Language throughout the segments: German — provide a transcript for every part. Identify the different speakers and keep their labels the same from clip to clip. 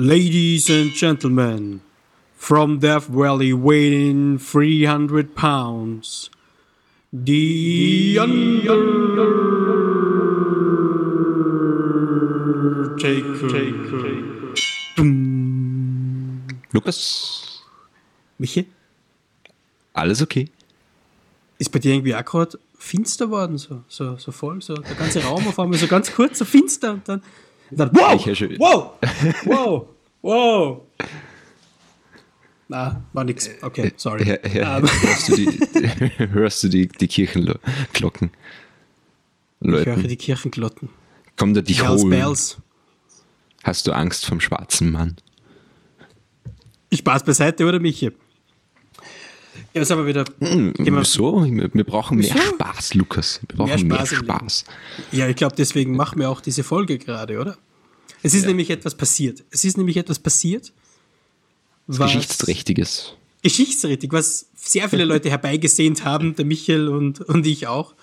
Speaker 1: Ladies and gentlemen, from Death Valley weighing 300 pounds, The Undertaker.
Speaker 2: Lukas,
Speaker 1: Michi,
Speaker 2: alles okay?
Speaker 1: ist bei dir irgendwie auch gerade finster worden, so, so, so voll, so der ganze Raum auf einmal so ganz kurz, so finster und dann, dann wow,
Speaker 2: Ich
Speaker 1: wow, wow, wow. Na, war nix. Okay, sorry.
Speaker 2: Her, her,
Speaker 1: Ähm,
Speaker 2: hörst du die, hörst du die, die Kirchenglocken?
Speaker 1: ich höre die Kirchenglocken.
Speaker 2: kommt er dich
Speaker 1: Bells,
Speaker 2: holen?
Speaker 1: Bells.
Speaker 2: Hast du Angst vom schwarzen Mann?
Speaker 1: Spaß beiseite, oder Michi? Ja, jetzt aber wieder.
Speaker 2: Hm,
Speaker 1: wir-
Speaker 2: Wieso? Wir brauchen mehr? Spaß, Lukas. Wir brauchen
Speaker 1: Mehr
Speaker 2: mehr
Speaker 1: Spaß
Speaker 2: Spaß.
Speaker 1: im Leben. Ja, ich glaube, deswegen machen wir auch diese Folge gerade, oder? Es ist nämlich etwas passiert. Es ist nämlich etwas passiert. Was
Speaker 2: Geschichtsträchtiges.
Speaker 1: Geschichtsträchtig, was sehr viele Leute herbeigesehnt haben, der Michael und, und ich auch.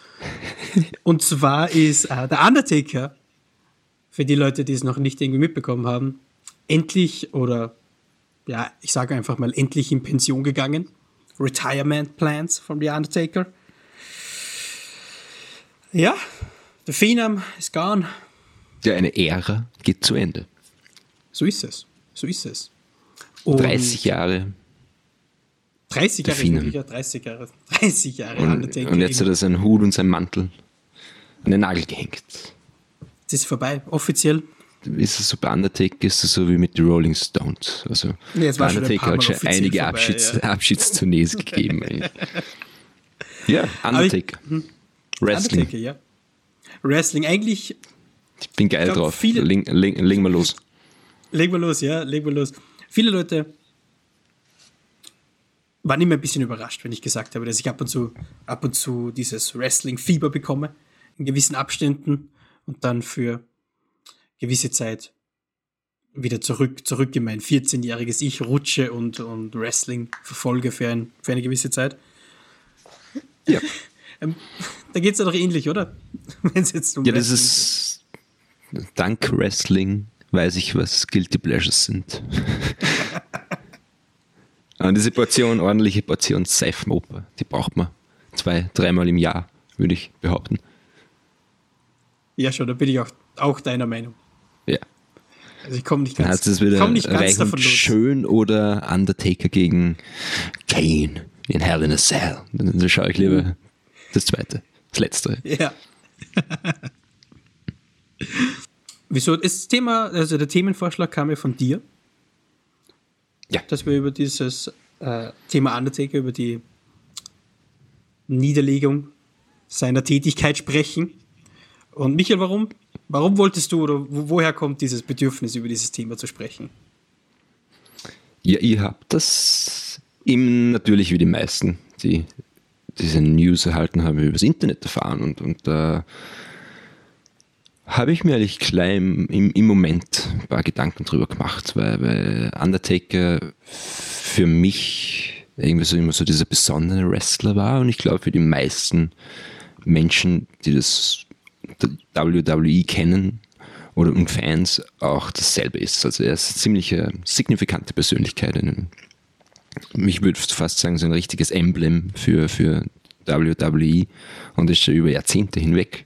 Speaker 1: Und zwar ist äh, der Undertaker, für die Leute, die es noch nicht irgendwie mitbekommen haben, endlich oder ja, ich sage einfach mal endlich in Pension gegangen. Retirement Plans von The Undertaker. Ja, der Phenom ist gone.
Speaker 2: Ja, eine Ära geht zu Ende.
Speaker 1: So ist es. So ist es. Und
Speaker 2: 30 Jahre.
Speaker 1: 30
Speaker 2: Der
Speaker 1: Jahre,
Speaker 2: Phenom.
Speaker 1: ja, 30 Jahre. 30 Jahre
Speaker 2: Und,
Speaker 1: Undertaker.
Speaker 2: und jetzt hat er seinen Hut und seinen Mantel an den Nagel gehängt.
Speaker 1: Es ist vorbei, offiziell.
Speaker 2: Ist es so bei Undertaker, ist es so wie mit den Rolling Stones. Also
Speaker 1: Nee, ein
Speaker 2: Undertaker hat
Speaker 1: Mal
Speaker 2: schon einige
Speaker 1: vorbei,
Speaker 2: Abschieds
Speaker 1: ja.
Speaker 2: Abschiedstournees gegeben. ja, Undertaker. Wrestling.
Speaker 1: Undertaker, ja. Wrestling, eigentlich,
Speaker 2: Ich bin geil
Speaker 1: glaub,
Speaker 2: drauf.
Speaker 1: viele-
Speaker 2: Ling, ling, ling mal los.
Speaker 1: legen wir los, ja, legen wir los. Viele Leute waren immer ein bisschen überrascht, wenn ich gesagt habe, dass ich ab und zu, ab und zu dieses Wrestling-Fieber bekomme, in gewissen Abständen und dann für gewisse Zeit wieder zurück, zurück in mein 14-jähriges Ich rutsche und, und Wrestling verfolge für, ein, für eine gewisse Zeit.
Speaker 2: Ja.
Speaker 1: Ähm, da geht es ja doch ähnlich, oder? Wenn es jetzt um
Speaker 2: Ja, das
Speaker 1: Wrestling
Speaker 2: ist dank Wrestling weiß ich, was Guilty Pleasures sind. Und diese Portion, ordentliche Portion Seifenoper, die braucht man zwei, dreimal im Jahr, würde ich behaupten.
Speaker 1: Ja, schon, da bin ich auch, auch deiner Meinung.
Speaker 2: Ja.
Speaker 1: Also ich komme nicht
Speaker 2: Dann
Speaker 1: ganz,
Speaker 2: heißt es wieder
Speaker 1: komm nicht ganz davon los.
Speaker 2: schön oder Undertaker gegen Kane in Hell in a Cell. Dann schaue ich lieber das zweite, das letzte.
Speaker 1: Ja. Wieso? Das Thema, also der Themenvorschlag kam ja von dir,
Speaker 2: Ja.
Speaker 1: dass wir über dieses äh, Thema Undertaker, über die Niederlegung seiner Tätigkeit sprechen. Und Michael, warum? Warum wolltest du oder wo, woher kommt dieses Bedürfnis, über dieses Thema zu sprechen?
Speaker 2: Ja, ihr habt das eben natürlich wie die meisten, die diese News erhalten haben, übers Internet erfahren und, und da habe ich mir eigentlich klein im, im Moment ein paar Gedanken drüber gemacht, weil, weil Undertaker für mich irgendwie so immer so dieser besondere Wrestler war und ich glaube für die meisten Menschen, die das WWE kennen oder und Fans auch dasselbe ist. Also er ist eine ziemlich äh, signifikante Persönlichkeit. Ich würde fast sagen, so ein richtiges Emblem für, für WWE und ist schon über Jahrzehnte hinweg.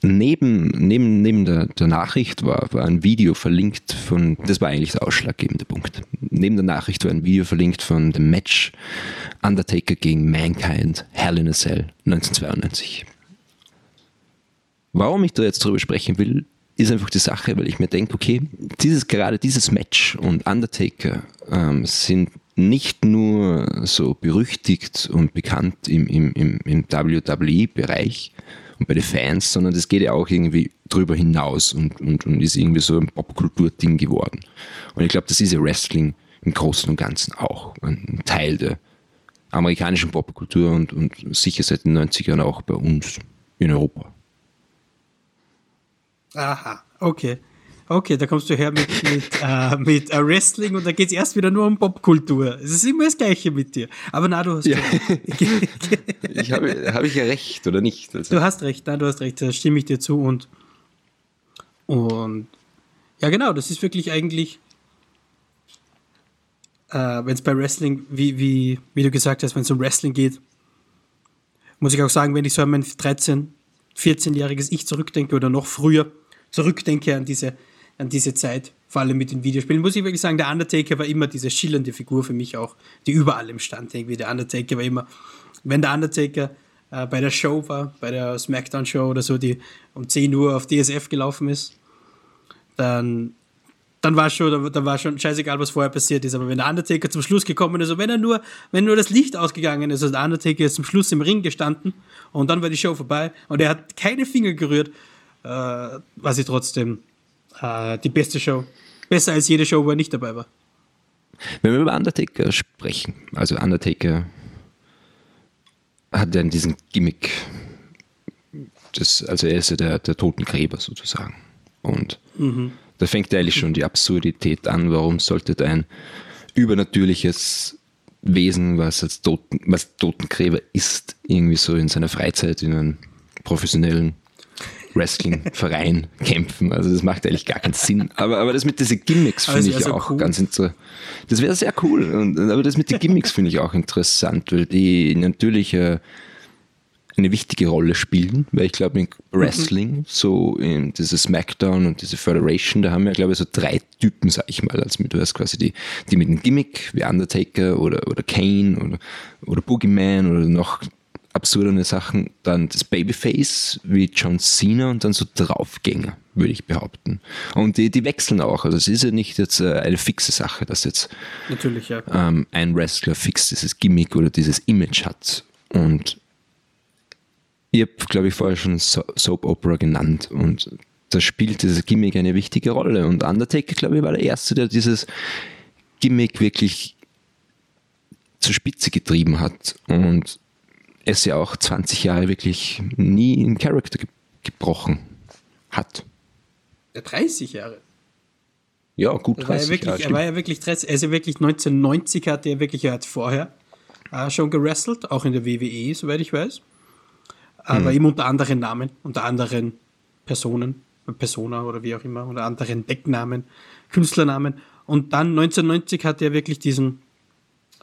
Speaker 2: Neben, neben, neben der, der Nachricht war, war ein Video verlinkt von, das war eigentlich der ausschlaggebende Punkt. Neben der Nachricht war ein Video verlinkt von dem Match Undertaker gegen Mankind, Hell in a Cell 1992. Warum ich da jetzt drüber sprechen will, ist einfach die Sache, weil ich mir denke, okay, dieses, gerade dieses Match und Undertaker ähm, sind nicht nur so berüchtigt und bekannt im, im, im, im WWE-Bereich und bei den Fans, sondern das geht ja auch irgendwie drüber hinaus und, und, und ist irgendwie so ein Popkultur-Ding geworden. Und ich glaube, das ist ja Wrestling im Großen und Ganzen auch ein Teil der amerikanischen Popkultur und, und sicher seit den 90ern auch bei uns in Europa.
Speaker 1: Aha, okay. Okay, da kommst du her mit, mit, äh, mit äh, Wrestling und da geht es erst wieder nur um Popkultur. Es ist immer das Gleiche mit dir. Aber na, du hast,
Speaker 2: Ja. Ich habe, habe ich ja recht, oder nicht? Also,
Speaker 1: du hast recht, na, du hast recht, da stimme ich dir zu und, und Ja, genau, das ist wirklich eigentlich, äh, wenn es bei Wrestling, wie, wie, wie du gesagt hast, wenn es um Wrestling geht, muss ich auch sagen, wenn ich so an mein 13, 14-jähriges Ich zurückdenke oder noch früher zurückdenke an diese, an diese Zeit, vor allem mit den Videospielen, muss ich wirklich sagen, der Undertaker war immer diese schillernde Figur für mich auch, die überall im stand irgendwie. Der Undertaker war immer, wenn der Undertaker äh, bei der Show war, bei der Smackdown-Show oder so, die um 10 Uhr auf DSF gelaufen ist, dann, dann war schon, da war schon scheißegal, was vorher passiert ist. Aber wenn der Undertaker zum Schluss gekommen ist, also wenn er nur, wenn nur das Licht ausgegangen ist, also der Undertaker ist zum Schluss im Ring gestanden und dann war die Show vorbei und er hat keine Finger gerührt, äh, war sie trotzdem äh, die beste Show. Besser als jede Show, wo er nicht dabei war.
Speaker 2: Wenn wir über Undertaker sprechen, also Undertaker hat dann diesen Gimmick, das, also er ist ja der, der Totengräber sozusagen. Und mhm. Da fängt eigentlich schon die Absurdität an, warum sollte ein übernatürliches Wesen, was als Toten, was Totengräber ist, irgendwie so in seiner Freizeit in einem professionellen Wrestling-Verein kämpfen. Also das macht eigentlich gar keinen Sinn. Aber, aber das mit diesen Gimmicks finde ich so auch cool. ganz interessant. Das wäre sehr cool. Und, aber das mit den Gimmicks finde ich auch interessant, weil die natürlich äh, eine wichtige Rolle spielen, weil ich glaube, in Wrestling, mhm. so in dieses SmackDown und diese Federation, da haben wir, glaube ich, so drei Typen, sag ich mal. Also du hast quasi die, die mit dem Gimmick, wie Undertaker oder, oder Kane oder, oder Boogeyman oder noch absurdere Sachen. Dann das Babyface wie John Cena und dann so Draufgänger, würde ich behaupten. Und die, die wechseln auch. Also es ist ja nicht jetzt äh, eine fixe Sache, dass jetzt
Speaker 1: ja.
Speaker 2: ähm, ein Wrestler fix dieses Gimmick oder dieses Image hat. Und ich habe, glaube ich, vorher schon Soap Opera genannt und da spielt dieses Gimmick eine wichtige Rolle. Und Undertaker, glaube ich, war der Erste, der dieses Gimmick wirklich zur Spitze getrieben hat. Und es ja auch 20 Jahre wirklich nie in Charakter ge gebrochen hat.
Speaker 1: Ja, 30 Jahre.
Speaker 2: Ja, gut 30
Speaker 1: war ja wirklich, Jahre. Er war ja wirklich 30, also wirklich 1990 hat er wirklich, er hat vorher äh, schon gewrestelt, auch in der WWE, soweit ich weiß. Aber hm. eben unter anderen Namen, unter anderen Personen, Persona oder wie auch immer, unter anderen Decknamen, Künstlernamen. Und dann 1990 hat er wirklich diesen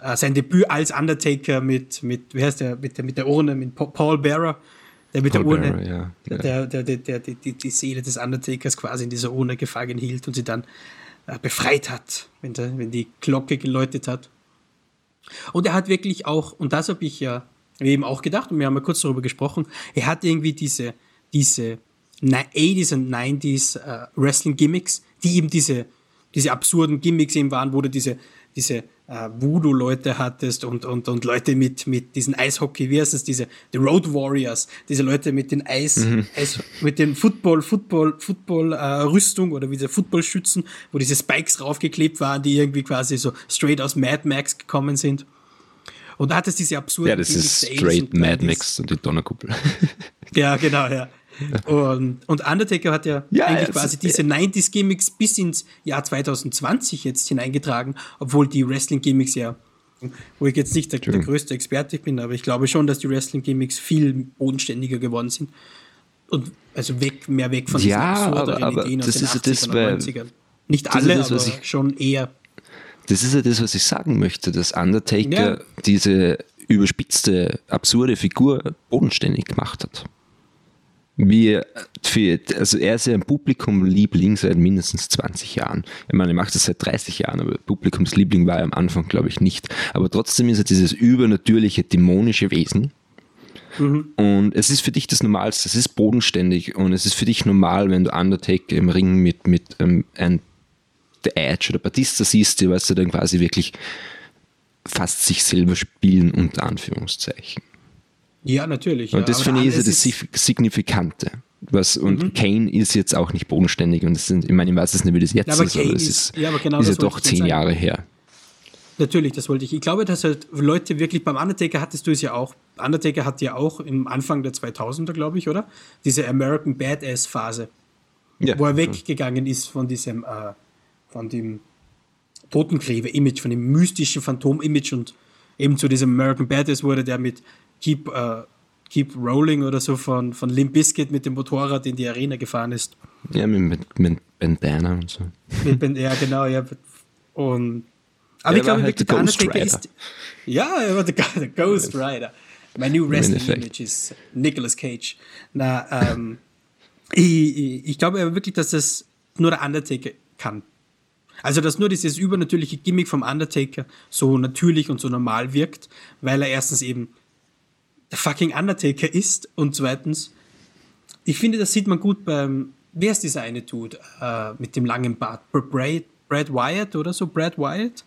Speaker 1: äh, sein Debüt als Undertaker mit, mit, wie heißt der, mit der, mit der Urne, mit Paul Bearer, der mit Paul der Urne, Bearer, ja. Der, der, der, der, die, die Seele des Undertakers quasi in dieser Urne gefangen hielt und sie dann äh, befreit hat, wenn, der, wenn die Glocke geläutet hat. Und er hat wirklich auch, und das habe ich ja eben auch gedacht, und wir haben ja kurz darüber gesprochen, er hat irgendwie diese, diese 80s und 90s äh, Wrestling-Gimmicks, die eben diese, diese absurden Gimmicks eben waren, wo du diese, diese äh, Voodoo-Leute hattest und, und, und Leute mit, mit diesen Eishockey, wie heißt es, diese, die Road Warriors, diese Leute mit den Eis, mhm. Eis mit den Football, Football, Football, äh, oder wie diese Football-Schützen, wo diese Spikes raufgeklebt waren, die irgendwie quasi so straight aus Mad Max gekommen sind. Und da hat es diese absurde.
Speaker 2: Ja, das ist straight Mad Max und die Donnerkuppel.
Speaker 1: ja, genau, ja. Und, und Undertaker hat ja, ja eigentlich quasi diese 90s-Gimmicks bis ins Jahr 2020 jetzt hineingetragen, obwohl die Wrestling-Gimmicks ja, wo ich jetzt nicht der, der, größte Experte bin, aber ich glaube schon, dass die Wrestling-Gimmicks viel bodenständiger geworden sind. Und also weg, mehr weg von
Speaker 2: ja, absurderen aber, Ideen aus den 80ern das und 90ern.
Speaker 1: Nicht alle, das, aber ich, schon eher.
Speaker 2: Das ist ja das, was ich sagen möchte, dass Undertaker ja. diese überspitzte, absurde Figur bodenständig gemacht hat wie für, also er ist ja ein Publikumliebling seit mindestens 20 Jahren. Ich meine, er macht das seit 30 Jahren, aber Publikumsliebling war er am Anfang, glaube ich, nicht. Aber trotzdem ist er dieses übernatürliche, dämonische Wesen. Mhm. Und es ist für dich das Normalste, es ist bodenständig und es ist für dich normal, wenn du Undertaker im Ring mit, mit ähm, ein The Edge oder Batista siehst, die weißt du dann quasi wirklich fast sich selber spielen, unter Anführungszeichen.
Speaker 1: Ja, natürlich.
Speaker 2: Und das finde ich ist das Signifikante. Was, und mhm. Kane ist jetzt auch nicht bodenständig und es sind, ich meine, ich weiß es nicht, wie das jetzt ja, ist, aber es ist, ja, aber genau ist ja doch zehn Jahre her.
Speaker 1: Natürlich, das wollte ich. Ich glaube, dass halt Leute wirklich, beim Undertaker hattest du es ja auch. Undertaker hat ja auch im Anfang der 2000er, glaube ich, oder? Diese American Badass Phase. Ja. Wo er weggegangen ist von diesem, äh, von dem Totengräber-Image, von dem mystischen Phantom-Image und eben zu diesem American Badass wurde der mit Keep, uh, Keep Rolling oder so von, von Limp Bizkit mit dem Motorrad in die Arena gefahren ist.
Speaker 2: Ja, mit, mit, Bandana und so.
Speaker 1: Mit Ben- ja, genau, ja. Und, aber ich
Speaker 2: Er war
Speaker 1: glaube
Speaker 2: halt
Speaker 1: wirklich,
Speaker 2: der
Speaker 1: der
Speaker 2: Ghost
Speaker 1: Undertaker
Speaker 2: Rider.
Speaker 1: ist. Ja, er war der, der Ghost Rider. My new wrestling
Speaker 2: Endeffekt.
Speaker 1: image ist Nicolas Cage. Na, ähm, ich, ich, ich glaube wirklich, dass das nur der Undertaker kann. Also, dass nur dieses übernatürliche Gimmick vom Undertaker so natürlich und so normal wirkt, weil er erstens eben der fucking Undertaker ist und zweitens, ich finde, das sieht man gut beim, wer ist dieser eine Dude äh, mit dem langen Bart? Brad, Brad Wyatt oder so? Brad Wyatt?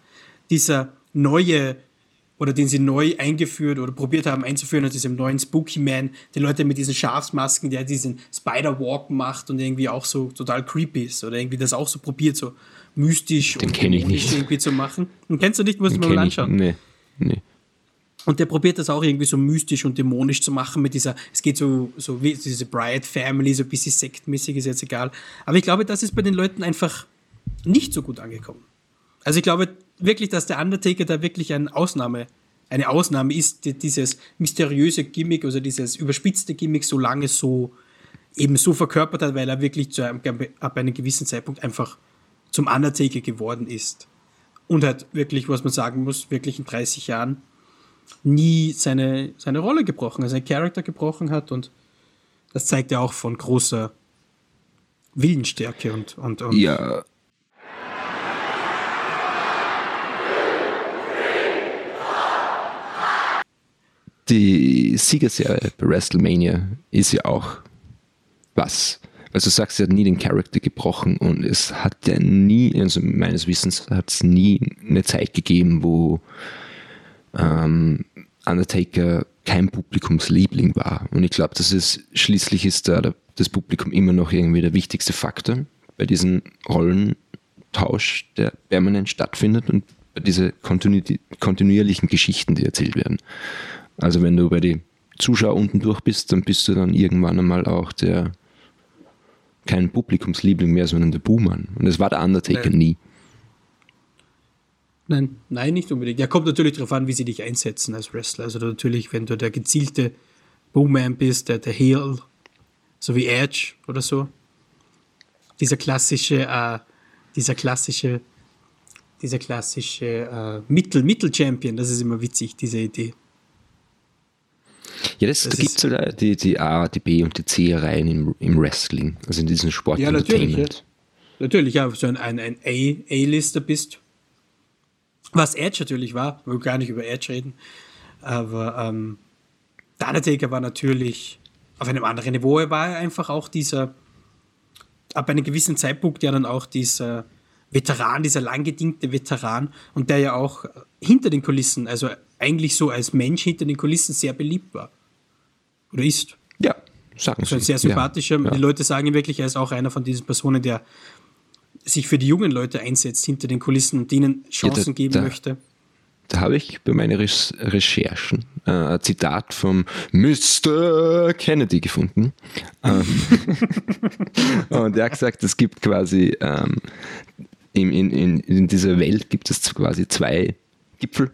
Speaker 1: Dieser neue, oder den sie neu eingeführt oder probiert haben einzuführen aus diesem neuen Spooky Man, die Leute mit diesen Schafsmasken, der diesen Spider-Walk macht und irgendwie auch so total creepy ist oder irgendwie das auch so probiert, so mystisch
Speaker 2: Den
Speaker 1: und
Speaker 2: ich nicht.
Speaker 1: irgendwie zu machen. Und kennst du nicht, musst du
Speaker 2: Den
Speaker 1: mal
Speaker 2: ich.
Speaker 1: anschauen.
Speaker 2: Nee, nee.
Speaker 1: Und der probiert das auch irgendwie so mystisch und dämonisch zu machen mit dieser, es geht so, so wie diese Bryant Family, so ein bisschen sektmäßig, ist jetzt egal. Aber ich glaube, das ist bei den Leuten einfach nicht so gut angekommen. Also ich glaube wirklich, dass der Undertaker da wirklich eine Ausnahme, eine Ausnahme ist, die dieses mysteriöse Gimmick, also dieses überspitzte Gimmick so lange so eben so verkörpert hat, weil er wirklich zu einem, ab einem gewissen Zeitpunkt einfach zum Undertaker geworden ist. Und hat wirklich, was man sagen muss, wirklich in 30 Jahren nie seine, seine Rolle gebrochen, also seinen Charakter gebrochen hat und das zeigt ja auch von großer Willensstärke und, und, und
Speaker 2: Ja. Die Siegerserie bei WrestleMania ist ja auch was. Also du sagst, er hat nie den Charakter gebrochen und es hat ja nie, also meines Wissens hat es nie eine Zeit gegeben, wo ähm, Undertaker kein Publikumsliebling war. Und ich glaube, das ist schließlich ist da das Publikum immer noch irgendwie der wichtigste Faktor bei diesem Rollentausch, der permanent stattfindet und bei diesen kontinu kontinuierlichen Geschichten, die erzählt werden. Also wenn du bei den Zuschauer unten durch bist, dann bist du dann irgendwann einmal auch der kein Publikumsliebling mehr, sondern der Buhmann. Und das war der Undertaker
Speaker 1: Ja.
Speaker 2: nie.
Speaker 1: Nein, nein, nicht unbedingt. Ja, kommt natürlich darauf an, wie sie dich einsetzen als Wrestler. Also natürlich, wenn du der gezielte Bowman bist, der, der Heel, so wie Edge oder so. Dieser klassische, äh, dieser klassische, dieser klassische äh, Mittel, Mittel-Champion, das ist immer witzig, diese Idee.
Speaker 2: Ja, das,
Speaker 1: Das
Speaker 2: da gibt es ja die, die A, die B und die C-Reihen im, im Wrestling, also in diesem Sport
Speaker 1: Ja, natürlich,
Speaker 2: Entertainment.
Speaker 1: Natürlich, ja, so ein, ein, A-Lister bist. Was Edge natürlich war, wir wollen gar nicht über Edge reden, aber ähm, der Undertaker war natürlich auf einem anderen Niveau. Er war einfach auch dieser, ab einem gewissen Zeitpunkt ja dann auch dieser Veteran, dieser langgediente Veteran und der ja auch hinter den Kulissen, also eigentlich so als Mensch hinter den Kulissen sehr beliebt war. Oder ist.
Speaker 2: Ja, sagen
Speaker 1: So ein
Speaker 2: Sie.
Speaker 1: sehr sympathischer.
Speaker 2: Ja,
Speaker 1: Die
Speaker 2: ja.
Speaker 1: Leute sagen wirklich, er ist auch einer von diesen Personen, der sich für die jungen Leute einsetzt hinter den Kulissen und denen Chancen
Speaker 2: da-
Speaker 1: geben
Speaker 2: da-
Speaker 1: möchte.
Speaker 2: Da habe ich bei meinen Recherch- Recherchen äh, ein Zitat vom Mr. Kennedy gefunden. Ähm, und er hat gesagt, es gibt quasi ähm, in, in, in, dieser Welt gibt es quasi zwei Gipfel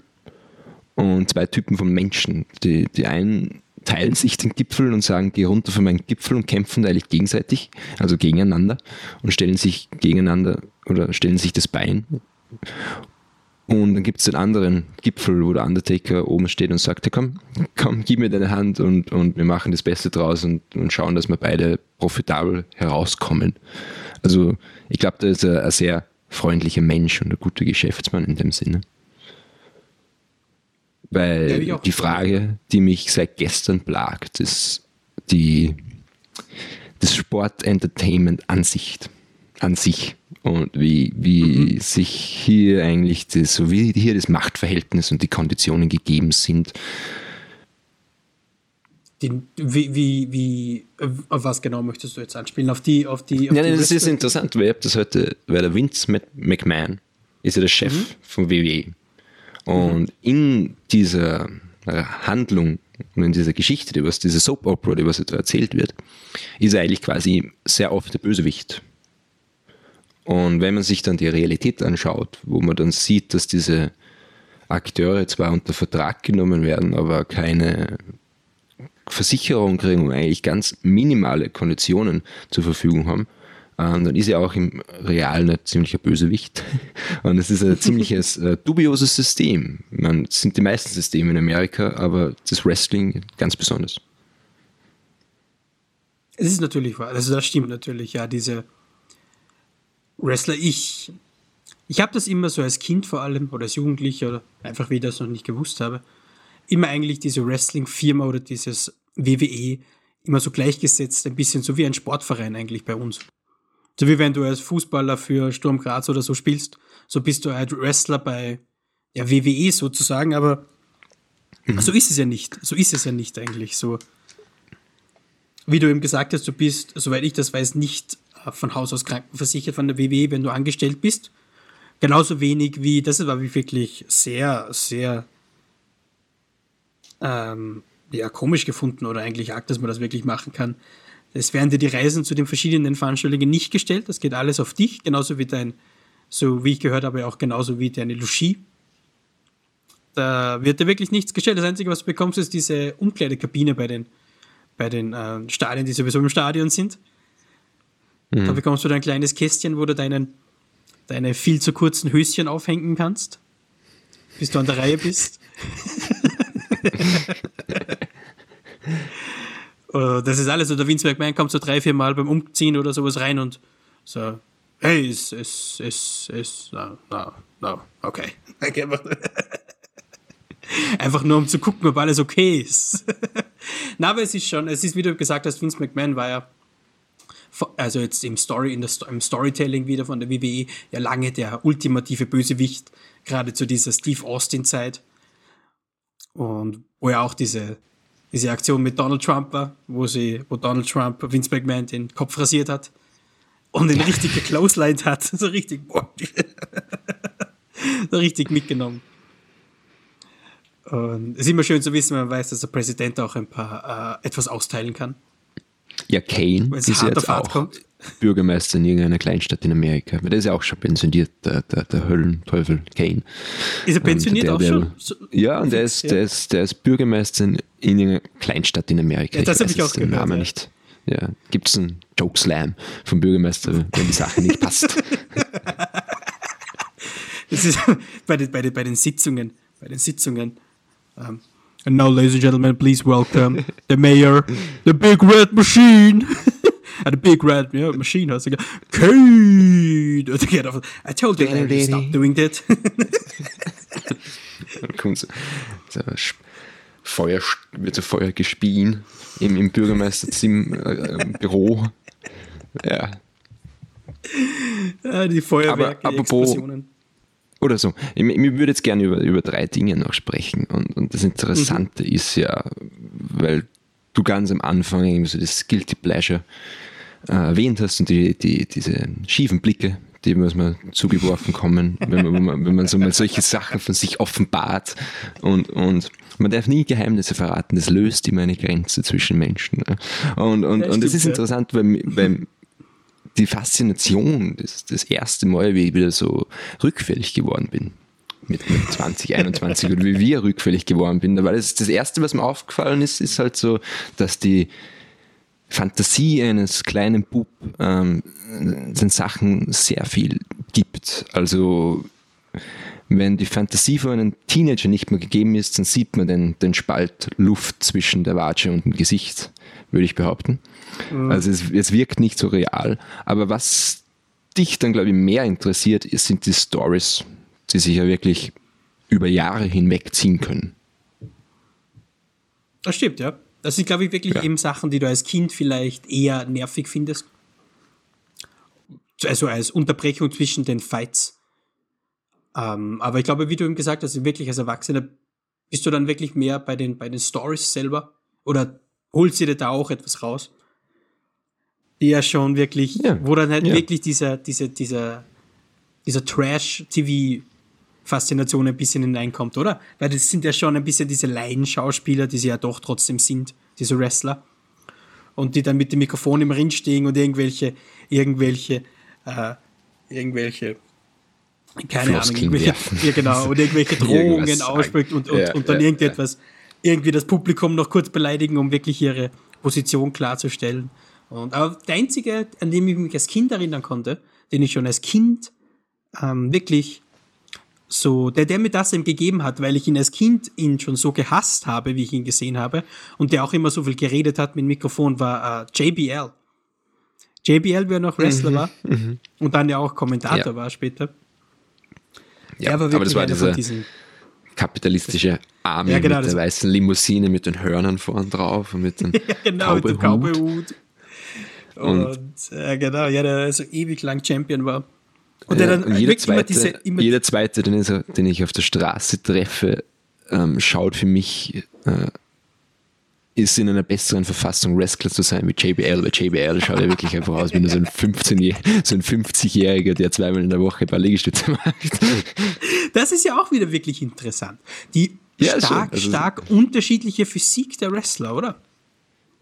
Speaker 2: und zwei Typen von Menschen. Die, die einen teilen sich den Gipfel und sagen, geh runter von meinem Gipfel und kämpfen eigentlich gegenseitig, also gegeneinander und stellen sich gegeneinander oder stellen sich das Bein und dann gibt es den anderen Gipfel, wo der Undertaker oben steht und sagt, komm, komm, gib mir deine Hand und, und wir machen das Beste draus und, und schauen, dass wir beide profitabel herauskommen. Also ich glaube, da ist er ein sehr freundlicher Mensch und ein guter Geschäftsmann in dem Sinne.
Speaker 1: Ja,
Speaker 2: Weil
Speaker 1: auch.
Speaker 2: die Frage, die mich seit gestern plagt, ist die, das Sport-Entertainment-Ansicht an sich und wie, wie sich hier eigentlich das, so wie hier das Machtverhältnis und die Konditionen gegeben sind.
Speaker 1: Die, wie, wie, wie, äh, auf was genau möchtest du jetzt anspielen? Auf die, auf die, auf
Speaker 2: Ja,
Speaker 1: die
Speaker 2: nee, das ist interessant, weil ich das heute, weil der Vince Mc- McMahon ist ja der Chef von WWE. Und in dieser äh, Handlung und in dieser Geschichte, die was, diese Soap Opera, die was da erzählt wird, ist er eigentlich quasi sehr oft der Bösewicht. Und wenn man sich dann die Realität anschaut, wo man dann sieht, dass diese Akteure zwar unter Vertrag genommen werden, aber keine Versicherung kriegen und eigentlich ganz minimale Konditionen zur Verfügung haben, ähm, dann ist er auch im Realen ein ziemlicher Bösewicht. Und es ist ein ziemliches äh, dubioses System. Man, sind die meisten Systeme in Amerika, aber das Wrestling ganz besonders.
Speaker 1: Es ist natürlich wahr, also das stimmt natürlich, ja, diese Wrestler, ich, ich habe das immer so als Kind vor allem oder als Jugendlicher oder einfach wie ich das noch nicht gewusst habe, immer eigentlich diese Wrestling-Firma oder dieses WWE immer so gleichgesetzt, ein bisschen so wie ein Sportverein eigentlich bei uns. So wie wenn du als Fußballer für Sturm Graz oder so spielst, so bist du ein Wrestler bei ja, WWE sozusagen, aber mhm. so ist es ja nicht. So ist es ja nicht eigentlich. So, wie du eben gesagt hast, du bist, soweit ich das weiß, nicht äh, von Haus aus krankenversichert von der WWE, wenn du angestellt bist. Genauso wenig wie, das war wirklich sehr, sehr ähm, ja, komisch gefunden oder eigentlich arg, dass man das wirklich machen kann. Es werden dir die Reisen zu den verschiedenen Veranstaltungen nicht gestellt. Das geht alles auf dich, genauso wie dein, so wie ich gehört habe, auch genauso wie deine Logis. Da wird dir wirklich nichts gestellt. Das Einzige, was du bekommst, ist diese Umkleidekabine bei den, bei den äh, Stadien, die sowieso im Stadion sind. Mhm. Da bekommst du dein kleines Kästchen, wo du deinen, deine viel zu kurzen Höschen aufhängen kannst, bis du an der Reihe bist. Äh, das ist alles. Oder Vince McMahon kommt so drei, vier Mal beim Umziehen oder sowas rein und so, hey, es, es, es, es, no, no, no, okay. Einfach nur um zu gucken, ob alles okay ist. Na, aber es ist schon, es ist, wie du gesagt hast, Vince McMahon war ja, also jetzt im Story, in der, im Storytelling wieder von der WWE, ja lange der ultimative Bösewicht, gerade zu dieser Steve Austin-Zeit. Und wo ja auch diese diese Aktion mit Donald Trump war, wo sie, wo Donald Trump Vince McMahon den Kopf rasiert hat und ihn richtig gecloselined hat. So richtig, boah, so richtig mitgenommen. Und es ist immer schön zu wissen, wenn man weiß, dass der Präsident auch ein paar äh, etwas austeilen kann.
Speaker 2: Ja, Kane ist jetzt auch kommt. Bürgermeister in irgendeiner Kleinstadt in Amerika. Der ist ja auch schon pensioniert, der, der, der Höllenteufel Kane.
Speaker 1: Ist er pensioniert der, der, auch
Speaker 2: schon? Ja, und der ist, der, ist, der ist Bürgermeister in irgendeiner Kleinstadt in Amerika.
Speaker 1: Ja, das habe ich auch gehört. Namen
Speaker 2: ja. nicht. Ja, gibt es einen Joke Slam vom Bürgermeister, wenn die Sache nicht passt.
Speaker 1: das ist bei den, bei den, bei den Sitzungen, bei den Sitzungen. Um, ähm, and now, ladies and gentlemen, please welcome the mayor, the big red machine. and the big red yeah, machine has like, Kate! I told you to stop doing that.
Speaker 2: kommt so, so Feuer, wird so Feuer gespien im, im Bürgermeisterzimmer, äh, Büro. Ja.
Speaker 1: ja. Die Feuerwerke,
Speaker 2: Aber, Explosionen. Oder so. Ich, ich würde jetzt gerne über, über drei Dinge noch sprechen. Und, und das Interessante mhm. ist ja, weil du ganz am Anfang irgendwie so das Guilty Pleasure äh, erwähnt hast und die, die, diese schiefen Blicke, die was man zugeworfen kommen, wenn man, wenn man, wenn man so mal solche Sachen von sich offenbart und, und man darf nie Geheimnisse verraten, das löst immer eine Grenze zwischen Menschen. Ne? Und, und, ja, und das ist interessant, weil, weil die Faszination, das, das erste Mal, wie ich wieder so rückfällig geworden bin, mit, mit 20, 21 oder wie wir rückfällig geworden bin, weil das, das erste, was mir aufgefallen ist, ist halt so, dass die, Fantasie eines kleinen Bub ähm, den Sachen sehr viel gibt. Also wenn die Fantasie von einem Teenager nicht mehr gegeben ist, dann sieht man den, den Spalt Luft zwischen der Watsche und dem Gesicht, würde ich behaupten. Mhm. Also es, es wirkt nicht so real. Aber was dich dann, glaube ich, mehr interessiert, sind die Stories, die sich ja wirklich über Jahre hinweg ziehen können.
Speaker 1: Das stimmt, ja. Das sind, glaube ich, wirklich ja. eben Sachen, die du als Kind vielleicht eher nervig findest. Also als Unterbrechung zwischen den Fights. Ähm, aber ich glaube, wie du eben gesagt hast, wirklich als Erwachsener bist du dann wirklich mehr bei den, bei den Stories selber oder holst du dir da auch etwas raus? Die ja schon wirklich, ja. wo dann halt ja. wirklich dieser, dieser, dieser, dieser Trash-TV Faszination ein bisschen hineinkommt, oder? Weil das sind ja schon ein bisschen diese Laienschauspieler, die sie ja doch trotzdem sind, diese Wrestler. Und die dann mit dem Mikrofon im Ring stehen und irgendwelche, irgendwelche, äh, irgendwelche, keine Floskeln Ahnung, irgendwelche, ja genau, und irgendwelche Drohungen ausspricht und, und, ja, und dann ja, irgendetwas, irgendwie das Publikum noch kurz beleidigen, um wirklich ihre Position klarzustellen. Und, aber der einzige, an dem ich mich als Kind erinnern konnte, den ich schon als Kind ähm, wirklich so, der, der mir das eben gegeben hat, weil ich ihn als Kind ihn schon so gehasst habe, wie ich ihn gesehen habe, und der auch immer so viel geredet hat mit dem Mikrofon, war äh, JBL. JBL, wer noch Wrestler
Speaker 2: Mhm,
Speaker 1: war und dann ja auch Kommentator
Speaker 2: Ja.
Speaker 1: war später.
Speaker 2: Ja,
Speaker 1: war
Speaker 2: aber das war dieser kapitalistische Army
Speaker 1: Ja, genau,
Speaker 2: mit der weißen Limousine mit den Hörnern vorn drauf und mit dem
Speaker 1: Ja, genau.
Speaker 2: Cowboyhut. Und-
Speaker 1: Und, äh, genau, ja, der so ewig lang Champion war. Und
Speaker 2: Ja,
Speaker 1: der dann
Speaker 2: und jeder, zweite,
Speaker 1: immer diese, immer
Speaker 2: jeder zweite, den ich, den ich auf der Straße treffe, ähm, schaut für mich, äh, ist in einer besseren Verfassung, Wrestler zu sein wie JBL, weil JBL schaut ja wirklich einfach aus wie nur so ein 15 so ein 50-Jähriger, der zweimal in der Woche ein paar Liegestütze macht.
Speaker 1: Das ist ja auch wieder wirklich interessant. Die
Speaker 2: Ja,
Speaker 1: stark.
Speaker 2: Also-
Speaker 1: stark unterschiedliche Physik der Wrestler, oder?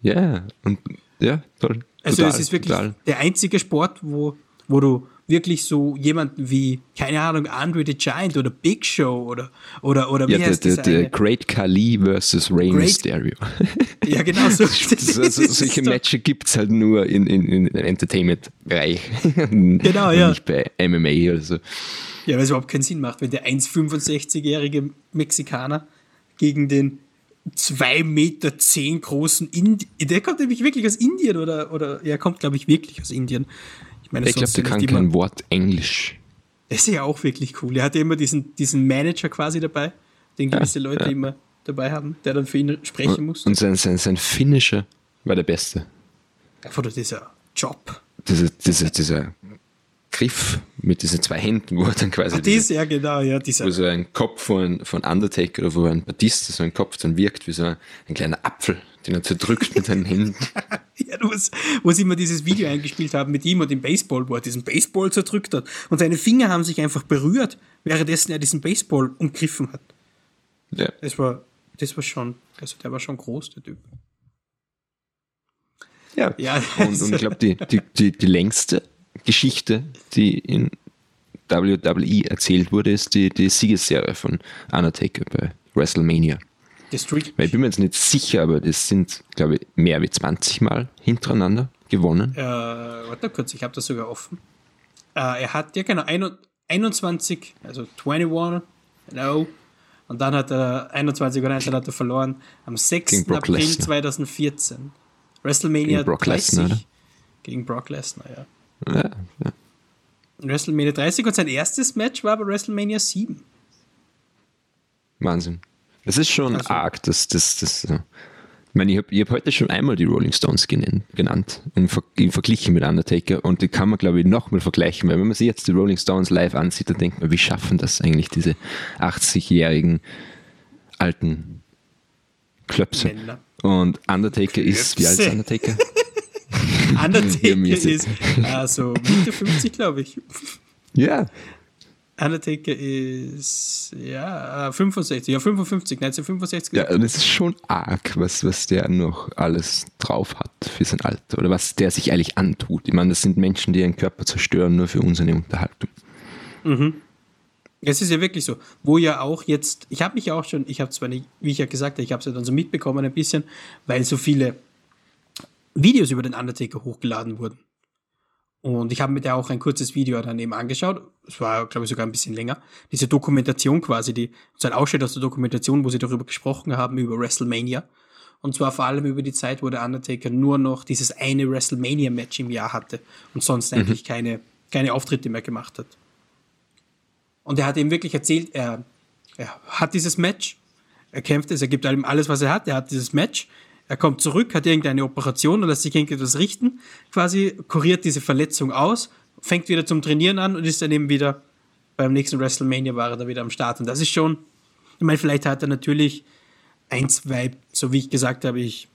Speaker 2: Ja, und ja, toll.
Speaker 1: Also
Speaker 2: Total,
Speaker 1: es ist wirklich
Speaker 2: total.
Speaker 1: der einzige Sport, wo, wo du wirklich so jemanden wie, keine Ahnung, Andre the Giant oder Big Show oder, oder, oder wie
Speaker 2: Ja, der,
Speaker 1: heißt
Speaker 2: der,
Speaker 1: dieser
Speaker 2: der Great Khali versus Rey Mysterio.
Speaker 1: Ja, genau so.
Speaker 2: so, so, solche Matches gibt es halt nur in, in, in Entertainment-Bereich.
Speaker 1: Genau, ja.
Speaker 2: Nicht bei MMA oder so.
Speaker 1: Ja, weil es überhaupt keinen Sinn macht, wenn der 1,65-jährige Mexikaner gegen den 2,10 Meter zehn großen Indi Der kommt nämlich wirklich aus Indien oder, oder er kommt, glaube ich, wirklich aus Indien. Ich meine,
Speaker 2: Ich glaube, der
Speaker 1: ja
Speaker 2: kann
Speaker 1: immer-
Speaker 2: kein Wort Englisch.
Speaker 1: Das ist ja auch wirklich cool. Er hatte immer diesen, diesen Manager quasi dabei, den gewisse Leute
Speaker 2: ja.
Speaker 1: immer dabei haben, der dann für ihn sprechen muss.
Speaker 2: Und sein, sein, sein Finisher war der beste.
Speaker 1: Einfach nur dieser Job.
Speaker 2: Dieser, dieser, dieser Griff mit diesen zwei Händen, wo er dann quasi
Speaker 1: Das,
Speaker 2: diese,
Speaker 1: ja genau, ja, dieser.
Speaker 2: wo so ein Kopf von, von Undertaker oder wo ein Batista so ein Kopf dann wirkt wie so ein, ein kleiner Apfel, den er zerdrückt mit seinen Händen.
Speaker 1: Ja, wo, es- wo sie immer dieses Video eingespielt haben mit ihm und dem Baseball, wo er diesen Baseball zerdrückt hat. Und seine Finger haben sich einfach berührt, währenddessen er diesen Baseball umgriffen hat.
Speaker 2: Ja.
Speaker 1: Das war, das war schon, also der war schon groß, der Typ.
Speaker 2: Ja.
Speaker 1: Ja,
Speaker 2: Und, und ich glaube, die, die, die, die längste Geschichte, die in WWE erzählt wurde, ist die, die Siegesserie von Undertaker bei WrestleMania. Weil ich bin mir jetzt nicht sicher, aber das sind, glaube ich, mehr wie 20 Mal hintereinander gewonnen.
Speaker 1: Äh, warte kurz, ich habe das sogar offen. Äh, er hat, ja genau, ein- 21, also 21, no. Und dann hat er 21 oder 19 hat er verloren am 6.
Speaker 2: Gegen Brock
Speaker 1: April
Speaker 2: Lesnar.
Speaker 1: 2014. WrestleMania
Speaker 2: Gegen Brock
Speaker 1: 30.
Speaker 2: Lesnar, oder?
Speaker 1: Gegen Brock Lesnar, ja.
Speaker 2: Ja, ja.
Speaker 1: WrestleMania 30 und sein erstes Match war bei WrestleMania 7.
Speaker 2: Wahnsinn. Das ist schon
Speaker 1: Also-
Speaker 2: arg, dass das, das, äh, ich meine, ich habe hab heute schon einmal die Rolling Stones genannt, im, Ver Verglichen mit Undertaker und die kann man, glaube ich, nochmal vergleichen, weil wenn man sich jetzt die Rolling Stones live ansieht, dann denkt man, wie schaffen das eigentlich diese 80-jährigen alten Klöpse?
Speaker 1: Männer.
Speaker 2: Und Undertaker ist, wie alt ist
Speaker 1: Klöpse.
Speaker 2: Undertaker?
Speaker 1: Undertaker
Speaker 2: ist
Speaker 1: also Mitte 50, glaube ich.
Speaker 2: ja,
Speaker 1: Undertaker ist, ja, äh, 65, ja, 55, 1965.
Speaker 2: Ja, und es ist schon arg, was, was der noch alles drauf hat für sein Alter oder was der sich eigentlich antut. Ich meine, das sind Menschen, die ihren Körper zerstören, nur für unsere Unterhaltung.
Speaker 1: Es ist ja wirklich so, wo ja auch jetzt, ich habe mich ja auch schon, ich habe zwar nicht, wie ich ja gesagt habe, ich habe es ja dann so mitbekommen ein bisschen, weil so viele Videos über den Undertaker hochgeladen wurden. Und ich habe mir da auch ein kurzes Video dann eben angeschaut. Es war, glaube ich, sogar ein bisschen länger. Diese Dokumentation quasi, die, so ein Ausschnitt aus der Dokumentation, wo sie darüber gesprochen haben, über WrestleMania. Und zwar vor allem über die Zeit, wo der Undertaker nur noch dieses eine WrestleMania-Match im Jahr hatte und sonst eigentlich keine, keine Auftritte mehr gemacht hat. Und er hat ihm wirklich erzählt, er, er hat dieses Match, er kämpft es, er gibt ihm alles, was er hat, er hat dieses Match, er kommt zurück, hat irgendeine Operation oder lässt sich irgendetwas richten, quasi kuriert diese Verletzung aus, fängt wieder zum Trainieren an und ist dann eben wieder beim nächsten WrestleMania war er da wieder am Start. Und das ist schon, ich meine, vielleicht hat er natürlich ein, zwei, so wie ich gesagt habe, ich,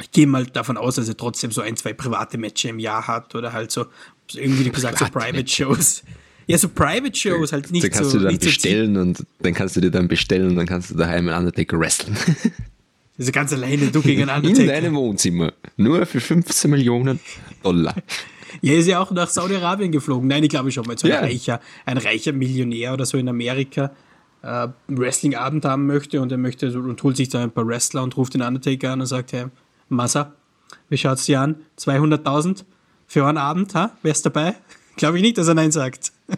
Speaker 1: ich gehe mal davon aus, dass er trotzdem so ein, zwei private Matches im Jahr hat oder halt so, so irgendwie gesagt, so
Speaker 2: Private
Speaker 1: Shows. Ja, so Private Shows, halt
Speaker 2: dann
Speaker 1: nicht
Speaker 2: kannst
Speaker 1: so.
Speaker 2: du dann
Speaker 1: nicht so
Speaker 2: bestellen und dann kannst du dir dann bestellen und dann kannst du daheim einen Undertaker wrestlen.
Speaker 1: Also ganz alleine, du gegen einen
Speaker 2: In
Speaker 1: Undertaker.
Speaker 2: deinem Wohnzimmer. Nur für 15 Millionen Dollar.
Speaker 1: Ja, er ist ja auch nach Saudi-Arabien geflogen. Nein, ich glaube schon mal so ein
Speaker 2: Ja.
Speaker 1: reicher, ein reicher Millionär oder so in Amerika äh, einen Wrestling-Abend haben möchte und er möchte und holt sich da ein paar Wrestler und ruft den Undertaker an und sagt, hey, Massa, Wie schaut es dir an? 200.000 für einen Abend, ha? Wär's dabei? Glaube ich nicht, dass er Nein sagt.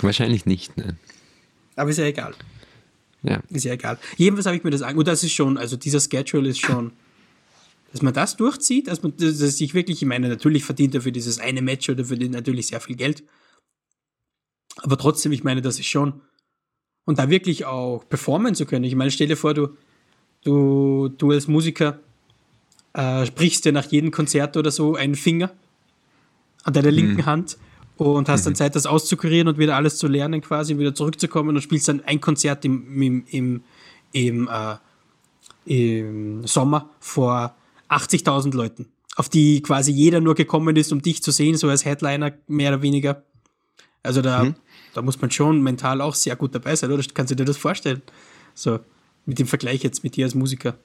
Speaker 2: Wahrscheinlich nicht, ne?
Speaker 1: Aber ist ja egal.
Speaker 2: Ja.
Speaker 1: Ist ja egal. Jedenfalls habe ich mir das angeguckt. Und das ist schon, also dieser Schedule ist schon, dass man das durchzieht, dass man dass sich wirklich, ich meine, natürlich verdient er für dieses eine Match oder für den natürlich sehr viel Geld. Aber trotzdem, ich meine, das ist schon. Und da wirklich auch performen zu können. Ich meine, stell dir vor, du, du, du als Musiker äh, sprichst dir nach jedem Konzert oder so einen Finger an deiner linken mhm. Hand und hast dann mhm. Zeit, das auszukurieren und wieder alles zu lernen, quasi wieder zurückzukommen und spielst dann ein Konzert im, im, im, im, äh, im Sommer vor 80.000 Leuten, auf die quasi jeder nur gekommen ist, um dich zu sehen, so als Headliner mehr oder weniger. Also da, mhm. da muss man schon mental auch sehr gut dabei sein, oder? Kannst du dir das vorstellen? So, mit dem Vergleich jetzt mit dir als Musiker.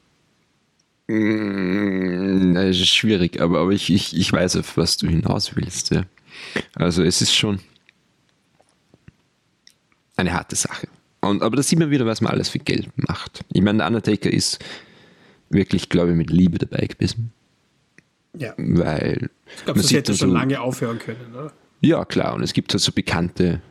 Speaker 2: Mm, das ist schwierig, aber, aber ich, ich, ich weiß, auf was du hinaus willst. Ja. Also es ist schon eine harte Sache. Und, aber da sieht man wieder, was man alles für Geld macht. Ich meine, der Undertaker ist wirklich, glaube ich, mit Liebe dabei gewesen.
Speaker 1: Ja.
Speaker 2: Weil.
Speaker 1: Ich glaube, das hätte schon so, lange aufhören können, oder?
Speaker 2: Ja, klar. Und es gibt halt so bekannte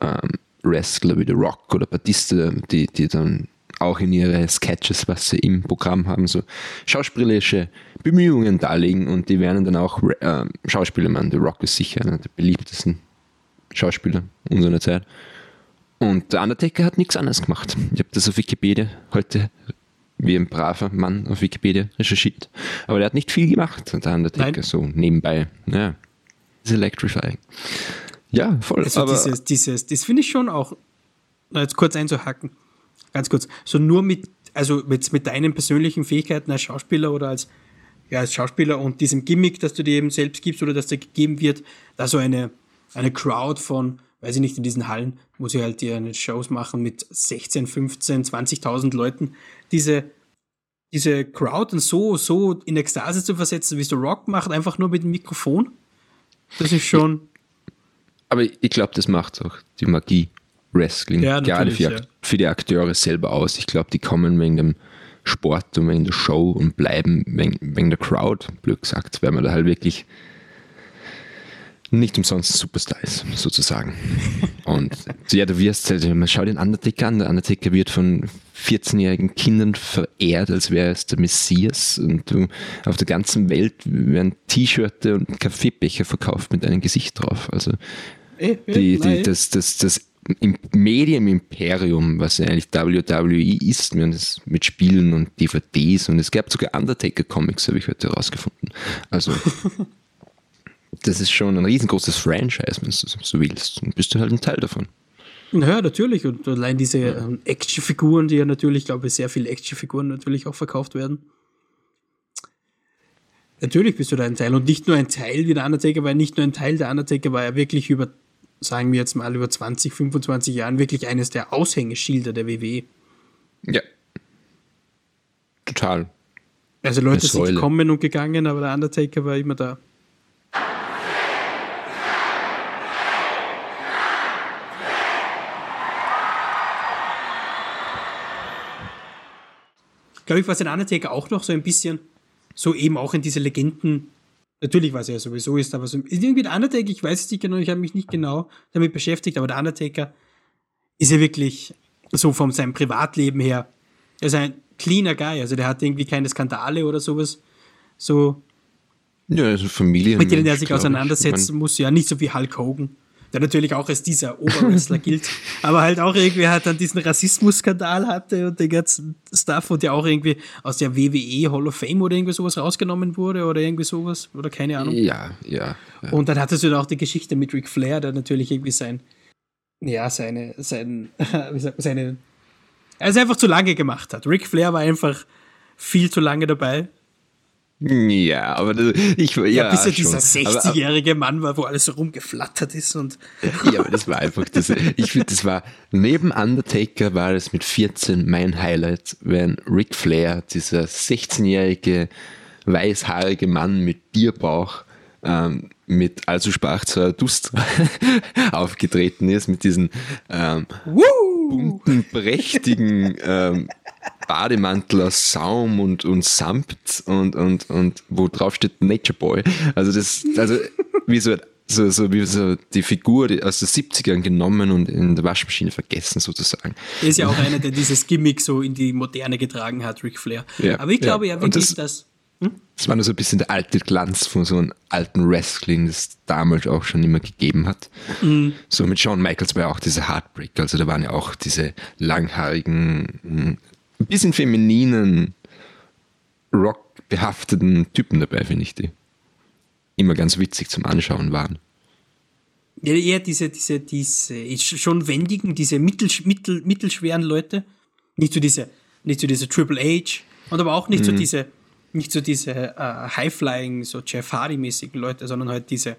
Speaker 2: ähm, Wrestler wie The Rock oder Batista, die, die dann auch in ihre Sketches, was sie im Programm haben, so schauspielerische Bemühungen darlegen und die werden dann auch äh, Schauspieler machen. The Rock ist sicher einer der beliebtesten Schauspieler unserer Zeit. Und der Undertaker hat nichts anderes gemacht. Ich habe das auf Wikipedia heute wie ein braver Mann auf Wikipedia recherchiert. Aber der hat nicht viel gemacht, der Undertaker, Nein. so nebenbei. Ja, ist electrifying. Ja, voll.
Speaker 1: Also aber dieses, dieses, das finde ich schon auch, jetzt kurz einzuhacken, ganz kurz, so nur mit, also mit, mit deinen persönlichen Fähigkeiten als Schauspieler oder als, ja, als Schauspieler und diesem Gimmick, das du dir eben selbst gibst oder das dir gegeben wird, da so eine, eine Crowd von, weiß ich nicht, in diesen Hallen, wo sie halt ihre Shows machen mit 16, 15, 20.000 Leuten, diese, diese Crowd dann so, so in Ekstase zu versetzen, wie es der Rock macht, einfach nur mit dem Mikrofon, das ist schon.
Speaker 2: Aber ich glaube, das macht auch die Magie Wrestling, ja, gerade für, ja. Für, die Akteure selber aus. Ich glaube, die kommen wegen dem Sport und wegen der Show und bleiben wegen, wegen der Crowd, blöd gesagt, weil man da halt wirklich nicht umsonst Superstar ist, sozusagen. Und ja, du wirst, also man schaut den Undertaker an, der Undertaker wird von 14-jährigen Kindern verehrt, als wäre es der Messias. Und du, auf der ganzen Welt werden T-Shirts und Kaffeebecher verkauft mit einem Gesicht drauf. Also die, die, das, das, das Medienimperium, was ja eigentlich WWE ist, mit Spielen und DVDs und es gab sogar Undertaker-Comics, habe ich heute herausgefunden. Also, das ist schon ein riesengroßes Franchise, wenn du so willst. Und bist du halt ein Teil davon.
Speaker 1: Ja, natürlich. Und allein diese ähm, Actionfiguren, die ja natürlich, glaube ich, sehr viele Actionfiguren natürlich auch verkauft werden. Natürlich bist du da ein Teil. Und nicht nur ein Teil wie der Undertaker, weil nicht nur ein Teil der Undertaker war ja wirklich über sagen wir jetzt mal über 20, 25 Jahren wirklich eines der Aushängeschilder der WWE.
Speaker 2: Ja. Total.
Speaker 1: Also Leute sind gekommen und gegangen, aber der Undertaker war immer da. Glaube ich, was den Undertaker auch noch so ein bisschen so eben auch in diese Legenden Natürlich, was er ja sowieso ist, aber so, irgendwie der Undertaker, ich weiß es nicht genau, ich habe mich nicht genau damit beschäftigt, aber der Undertaker ist ja wirklich so von seinem Privatleben her, er ist ein cleaner Guy, also der hat irgendwie keine Skandale oder sowas, so.
Speaker 2: Ja, also Familie.
Speaker 1: Mit denen er sich auseinandersetzen muss, ja, nicht so wie Hulk Hogan der natürlich auch als dieser Oberwrestler gilt, aber halt auch irgendwie halt dann diesen Rassismus-Skandal hatte und den ganzen Stuff und der auch irgendwie aus der WWE Hall of Fame oder irgendwie sowas rausgenommen wurde oder irgendwie sowas oder keine Ahnung.
Speaker 2: Ja, ja.
Speaker 1: ja. Und dann hattest du dann auch die Geschichte mit Ric Flair, der natürlich irgendwie sein, ja, seine, sein, wie sagt man, seine, er es einfach zu lange gemacht hat. Ric Flair war einfach viel zu lange dabei
Speaker 2: ja, aber das, ich ja,
Speaker 1: ja bis er dieser 60-jährige Mann war, wo alles so rumgeflattert ist und
Speaker 2: ja, aber das war einfach das. Ich finde, das war neben Undertaker war es mit 14 mein Highlight, wenn Ric Flair, dieser 16-jährige weißhaarige Mann mit Bierbauch, ähm, mit also sprach Zarathustra aufgetreten ist mit diesen ähm, bunten, prächtigen ähm, Bademantel aus Saum und, und Samt und, und, und wo drauf steht Nature Boy. Also das, also wie so, so, so wie so die Figur aus den 70ern genommen und in der Waschmaschine vergessen sozusagen.
Speaker 1: Er ist ja auch einer, der dieses Gimmick so in die Moderne getragen hat, Ric Flair. Ja, Aber ich glaube ja, ja wirklich, dass
Speaker 2: hm? Das war nur so ein bisschen der alte Glanz von so einem alten Wrestling, das es damals auch schon immer gegeben hat. Mhm. So mit Shawn Michaels war ja auch diese Heartbreak, also da waren ja auch diese langhaarigen, hm, ein bisschen femininen, rockbehafteten Typen dabei, finde ich, die immer ganz witzig zum Anschauen waren.
Speaker 1: Ja, eher diese, diese, diese schon wendigen, diese mittel, mittel, mittelschweren Leute. Nicht so diese, nicht so diese Triple H und aber auch nicht mhm. so diese nicht so diese äh, High-Flying, so Jeff Hardy-mäßigen Leute, sondern halt diese,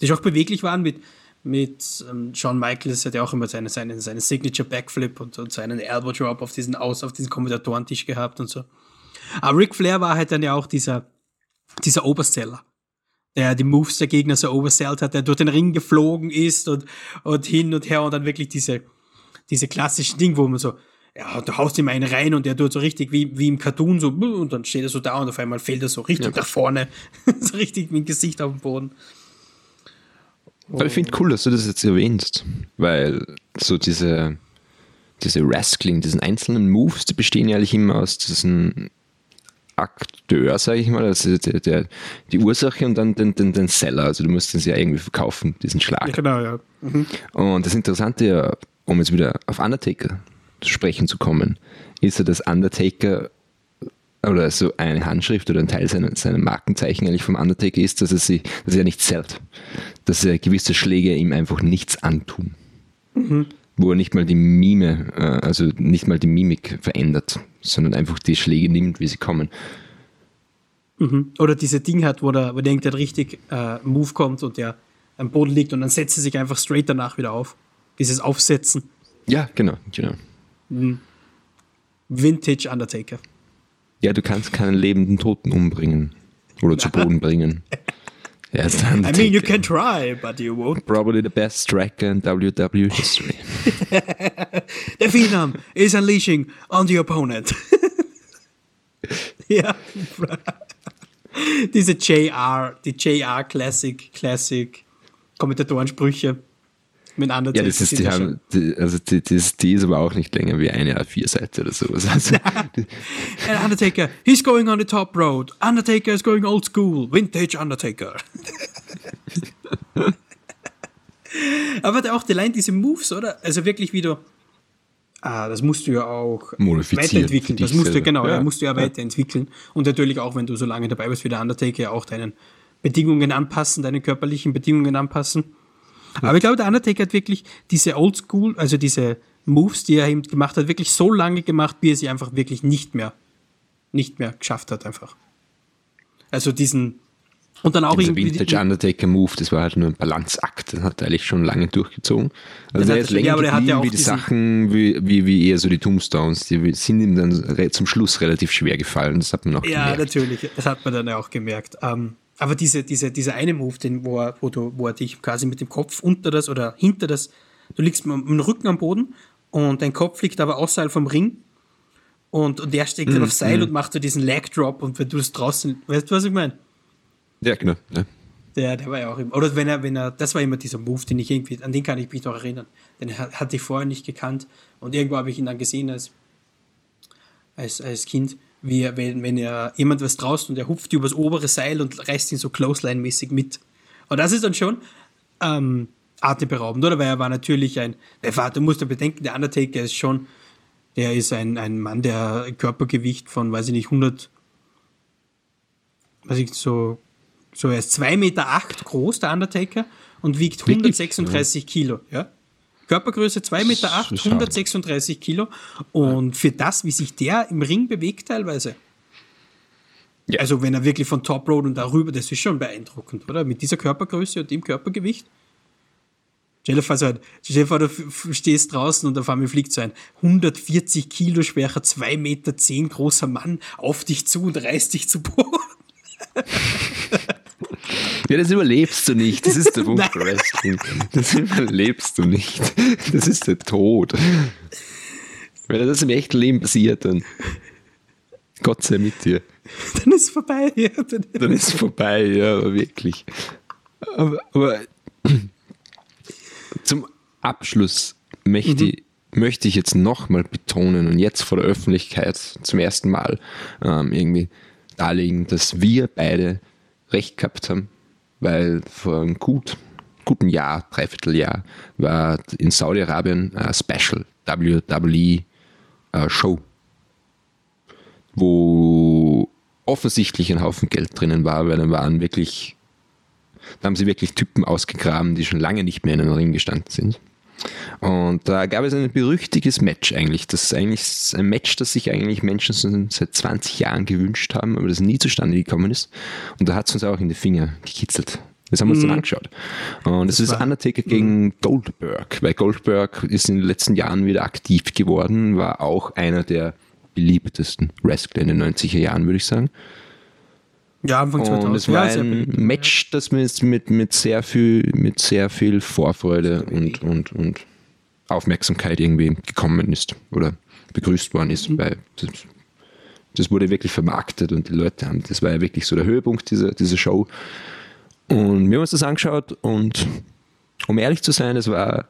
Speaker 1: die auch beweglich waren mit, mit ähm, Shawn Michaels hat ja auch immer seine, seine, seine Signature Backflip und, und seinen Elbow Drop auf diesen Aus, auf diesen Kommentatorentisch gehabt und so. Aber Ric Flair war halt dann ja auch dieser, dieser Oberseller, der die Moves der Gegner so oversellt hat, der durch den Ring geflogen ist und, und hin und her und dann wirklich diese, diese klassischen Dinge, wo man so, ja, du haust ihm einen rein und der tut so richtig wie, wie im Cartoon so, und dann steht er so da und auf einmal fällt er so richtig ja. nach vorne. so richtig mit dem Gesicht auf dem Boden.
Speaker 2: Aber ich finde cool, dass du das jetzt erwähnst, weil so diese, diese Wrestling, diesen einzelnen Moves, die bestehen ja eigentlich immer aus diesen Akteur, sage ich mal, also der, der, die Ursache und dann den, den, den Seller. Also du musst es ja irgendwie verkaufen, diesen Schlag. Ja,
Speaker 1: genau, ja. Mhm.
Speaker 2: Und das Interessante ja, um jetzt wieder auf Undertaker sprechen zu kommen, ist ja, dass Undertaker oder so eine Handschrift oder ein Teil seiner, seiner Markenzeichen eigentlich vom Undertaker ist, dass er, sie, dass er nicht zählt. Dass er gewisse Schläge ihm einfach nichts antun. Mhm. Wo er nicht mal die Mime, äh, also nicht mal die Mimik verändert, sondern einfach die Schläge nimmt, wie sie kommen.
Speaker 1: Mhm. Oder diese Ding hat, wo der, wo der irgendein richtig äh, Move kommt und der am Boden liegt und dann setzt er sich einfach straight danach wieder auf. Dieses Aufsetzen.
Speaker 2: Ja, genau, genau.
Speaker 1: Vintage Undertaker.
Speaker 2: Ja, du kannst keinen lebenden Toten umbringen oder zu Boden bringen.
Speaker 1: Ja, I mean, you can try, but you won't.
Speaker 2: Probably the best striker in WWE history.
Speaker 1: the Phenom is unleashing on the opponent. ja. Diese JR, die JR Classic, Classic Kommentatorensprüche mit anderen
Speaker 2: Ja, das ist, die haben, die, also die, die, die, ist aber auch nicht länger wie eine A4-Seite oder sowas. Also,
Speaker 1: Undertaker, he's going on the top road. Undertaker is going old school. Vintage Undertaker. aber auch die Line, diese Moves, oder? Also wirklich wieder. Ah, das musst du ja auch weiterentwickeln. Das musst du, genau, ja. musst du ja, ja weiterentwickeln. Und natürlich auch, wenn du so lange dabei bist wie der Undertaker, ja auch deinen Bedingungen anpassen, deine körperlichen Bedingungen anpassen. Aber ich glaube, der Undertaker hat wirklich diese Oldschool, also diese Moves, die er eben gemacht hat, wirklich so lange gemacht, bis er sie einfach wirklich nicht mehr, nicht mehr geschafft hat, einfach. Also diesen, und dann auch
Speaker 2: Dieser irgendwie. Vintage Undertaker Move, das war halt nur ein Balanceakt, das hat er eigentlich schon lange durchgezogen. Also der ist länger ja, aber der hat ja auch wie die Sachen, wie, wie, wie eher so die Tombstones, die sind ihm dann zum Schluss relativ schwer gefallen, das hat man auch
Speaker 1: ja, gemerkt. Ja, natürlich, das hat man dann auch gemerkt. Ähm, aber diese, diese, dieser eine Move, den, wo, er, wo, du, wo er dich quasi mit dem Kopf unter das oder hinter das, du liegst mit dem Rücken am Boden und dein Kopf liegt aber außerhalb vom Ring und, und der steckt mm, dann auf Seil mm. und macht so diesen Leg Drop und wenn du es draußen, weißt du, was ich meine?
Speaker 2: Ja, genau. Ja.
Speaker 1: Der, der war ja auch immer, oder wenn er, wenn er, das war immer dieser Move, den ich irgendwie, an den kann ich mich noch erinnern. Den hatte ich vorher nicht gekannt und irgendwo habe ich ihn dann gesehen als, als, als Kind wie wenn, wenn er jemand was draußen und er hupft übers obere Seil und reißt ihn so Clothesline-mäßig mit. Und das ist dann schon ähm, atemberaubend, oder? Weil er war natürlich ein, der Vater musste bedenken, der Undertaker ist schon, der ist ein, ein Mann, der Körpergewicht von, weiß ich nicht, 100, weiß ich, so, so er ist 2,8 Meter acht groß, der Undertaker, und wiegt 136 Kilo, ja? Körpergröße 2,8 Meter, 8, 136 Kilo. Und für das, wie sich der im Ring bewegt teilweise. Ja. Also wenn er wirklich von Top Road und darüber, das ist schon beeindruckend, oder? Mit dieser Körpergröße und dem Körpergewicht. Stell dir vor, du stehst draußen und auf einmal fliegt so ein 140 Kilo schwerer, 2,10 Meter zehn großer Mann auf dich zu und reißt dich zu Boden.
Speaker 2: Ja, das überlebst du nicht. Das ist der Punkt Wrestling. Das überlebst du nicht. Das ist der Tod. Wenn das im echten Leben passiert, dann Gott sei mit dir.
Speaker 1: Dann ist es vorbei. Ja.
Speaker 2: Dann ist es vorbei, ja, aber wirklich. Aber, aber zum Abschluss möchte, mhm. möchte ich jetzt nochmal betonen und jetzt vor der Öffentlichkeit zum ersten Mal ähm, irgendwie darlegen, dass wir beide recht gehabt haben, weil vor einem gut, guten Jahr, Dreivierteljahr, war in Saudi-Arabien ein Special WWE äh, Show, wo offensichtlich ein Haufen Geld drinnen war, weil dann waren wirklich, da haben sie wirklich Typen ausgegraben, die schon lange nicht mehr in einem Ring gestanden sind. Und da gab es ein berüchtiges Match eigentlich. Das ist eigentlich ein Match, das sich eigentlich Menschen seit 20 Jahren gewünscht haben, aber das nie zustande gekommen ist. Und da hat es uns auch in die Finger gekitzelt. Das haben wir uns dann mhm. angeschaut. Und es ist Undertaker gegen mhm. Goldberg, weil Goldberg ist in den letzten Jahren wieder aktiv geworden, war auch einer der beliebtesten Wrestler in den 90er Jahren, würde ich sagen.
Speaker 1: Ja, Anfang 2000.
Speaker 2: Und es war ja, ein Match, das mit, mit, mit, sehr viel, mit sehr viel Vorfreude und, und, und Aufmerksamkeit irgendwie gekommen ist oder begrüßt worden ist. Mhm. Weil das, das, wurde wirklich vermarktet und die Leute haben, das war ja wirklich so der Höhepunkt dieser, dieser Show. Und wir haben uns das angeschaut und um ehrlich zu sein, es war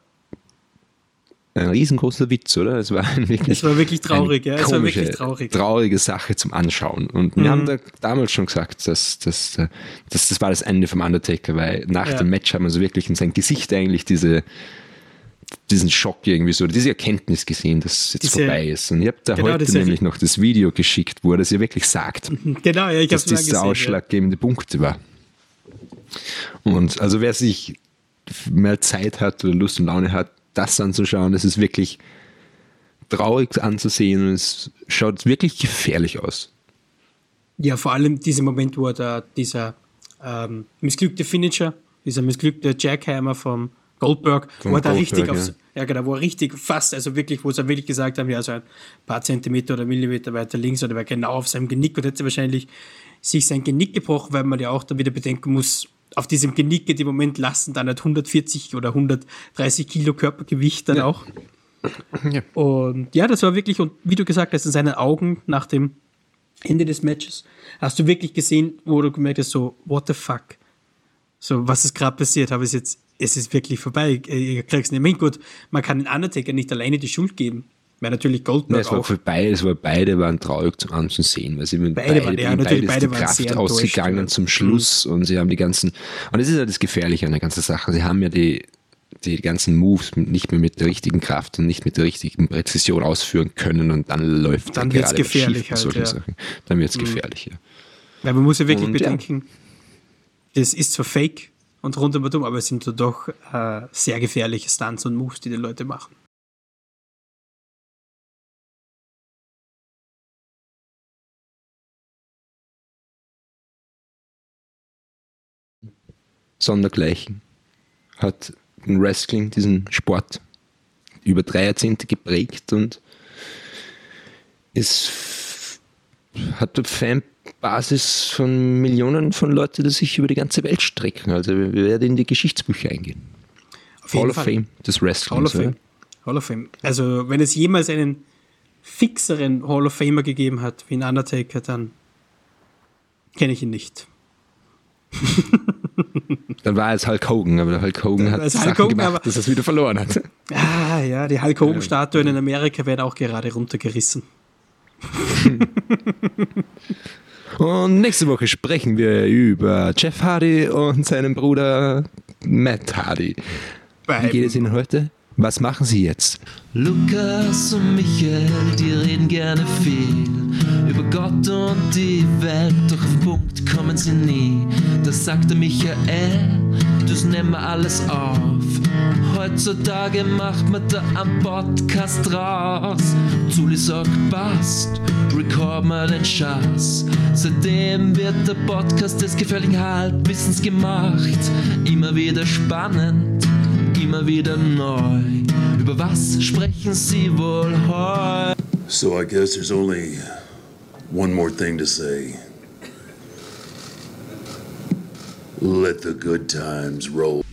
Speaker 2: ein riesengroßer Witz, oder? Es war wirklich,
Speaker 1: es war wirklich traurig, ja. Es war wirklich
Speaker 2: traurig. traurige Sache zum Anschauen. Und wir mhm. haben da damals schon gesagt, dass, dass, dass das war das Ende vom Undertaker, weil nach ja. dem Match haben wir so wirklich in sein Gesicht eigentlich diese, diesen Schock irgendwie so, diese Erkenntnis gesehen, dass es jetzt diese, vorbei ist. Und ich habe da genau, heute nämlich noch das Video geschickt, wo er das ja wirklich sagt.
Speaker 1: Mhm, genau, ja, ich
Speaker 2: dass das der ausschlaggebende ja. Punkt war. Und also wer sich mehr Zeit hat oder Lust und Laune hat, das anzuschauen. Das ist wirklich traurig anzusehen und es schaut wirklich gefährlich aus.
Speaker 1: Ja, vor allem dieser Moment, wo da dieser ähm, missglückte Finisher, dieser missglückte Jackhammer vom Goldberg, Von wo er da richtig ja. aufs, ja genau, wo er richtig fast, also wirklich, wo sie wirklich gesagt haben, ja, so ein paar Zentimeter oder Millimeter weiter links oder war genau auf seinem Genick und hätte wahrscheinlich sich sein Genick gebrochen, weil man ja auch dann wieder bedenken muss, auf diesem Genick in dem Moment lassen dann halt 140 oder 130 Kilo Körpergewicht dann ja. auch. Ja. Und ja, das war wirklich, und wie du gesagt hast, in seinen Augen nach dem Ende des Matches, hast du wirklich gesehen, wo du gemerkt hast, so, what the fuck? So, was ist gerade passiert? Habe es jetzt, es ist wirklich vorbei. Ich krieg's nicht. Ich gut, man kann den Undertaker nicht alleine die Schuld geben. Weil natürlich Goldberg Nein,
Speaker 2: es war
Speaker 1: auch.
Speaker 2: Für beide, es war beide waren traurig zum anzusehen, weil sie beide,
Speaker 1: beide, waren, ja, natürlich
Speaker 2: beide die Kraft ausgegangen zum Schluss mhm. und sie haben die ganzen, und das ist ja das Gefährliche an der ganzen Sache, sie haben ja die, die ganzen Moves nicht mehr mit der richtigen Kraft und nicht mit der richtigen Präzision ausführen können und dann läuft
Speaker 1: dann wird es gefährlich halt, ja.
Speaker 2: Sachen. Dann wird es mhm. gefährlich, ja.
Speaker 1: Weil man muss ja wirklich und, bedenken, ja. das ist zwar fake und rundum und um, aber es sind doch äh, sehr gefährliche Stunts und Moves, die die Leute machen.
Speaker 2: Sondergleichen. Hat ein Wrestling, diesen Sport, über drei Jahrzehnte geprägt und es hat eine Fanbasis von Millionen von Leuten, die sich über die ganze Welt strecken. Also wir werden in die Geschichtsbücher eingehen.
Speaker 1: Auf Hall of Fall. Fame
Speaker 2: des Wrestlings.
Speaker 1: Hall of Fame. Hall of Fame. Also wenn es jemals einen fixeren Hall of Famer gegeben hat wie ein Undertaker, dann kenne ich ihn nicht.
Speaker 2: Dann war es Hulk Hogan, aber der Hulk Hogan hat Hulk Sachen Hogan, gemacht, dass er es wieder verloren hat.
Speaker 1: Ah ja, die Hulk Hogan-Statuen in Amerika werden auch gerade runtergerissen.
Speaker 2: und nächste Woche sprechen wir über Jeff Hardy und seinen Bruder Matt Hardy. Wie geht es Ihnen heute? Was machen Sie jetzt?
Speaker 3: Lukas und Michael, die reden gerne viel über Gott und die Welt, doch auf Punkt kommen sie nie. Das sagte Michael, das nehmen wir alles auf. Heutzutage macht man da am Podcast raus. Zuli sagt, passt, record mal den Schatz. Seitdem wird der Podcast des gefährlichen Halbwissens gemacht. Immer wieder spannend immer wieder neu. Über was sprechen Sie wohl?
Speaker 4: So I guess there's only one more thing to say. Let the good times roll.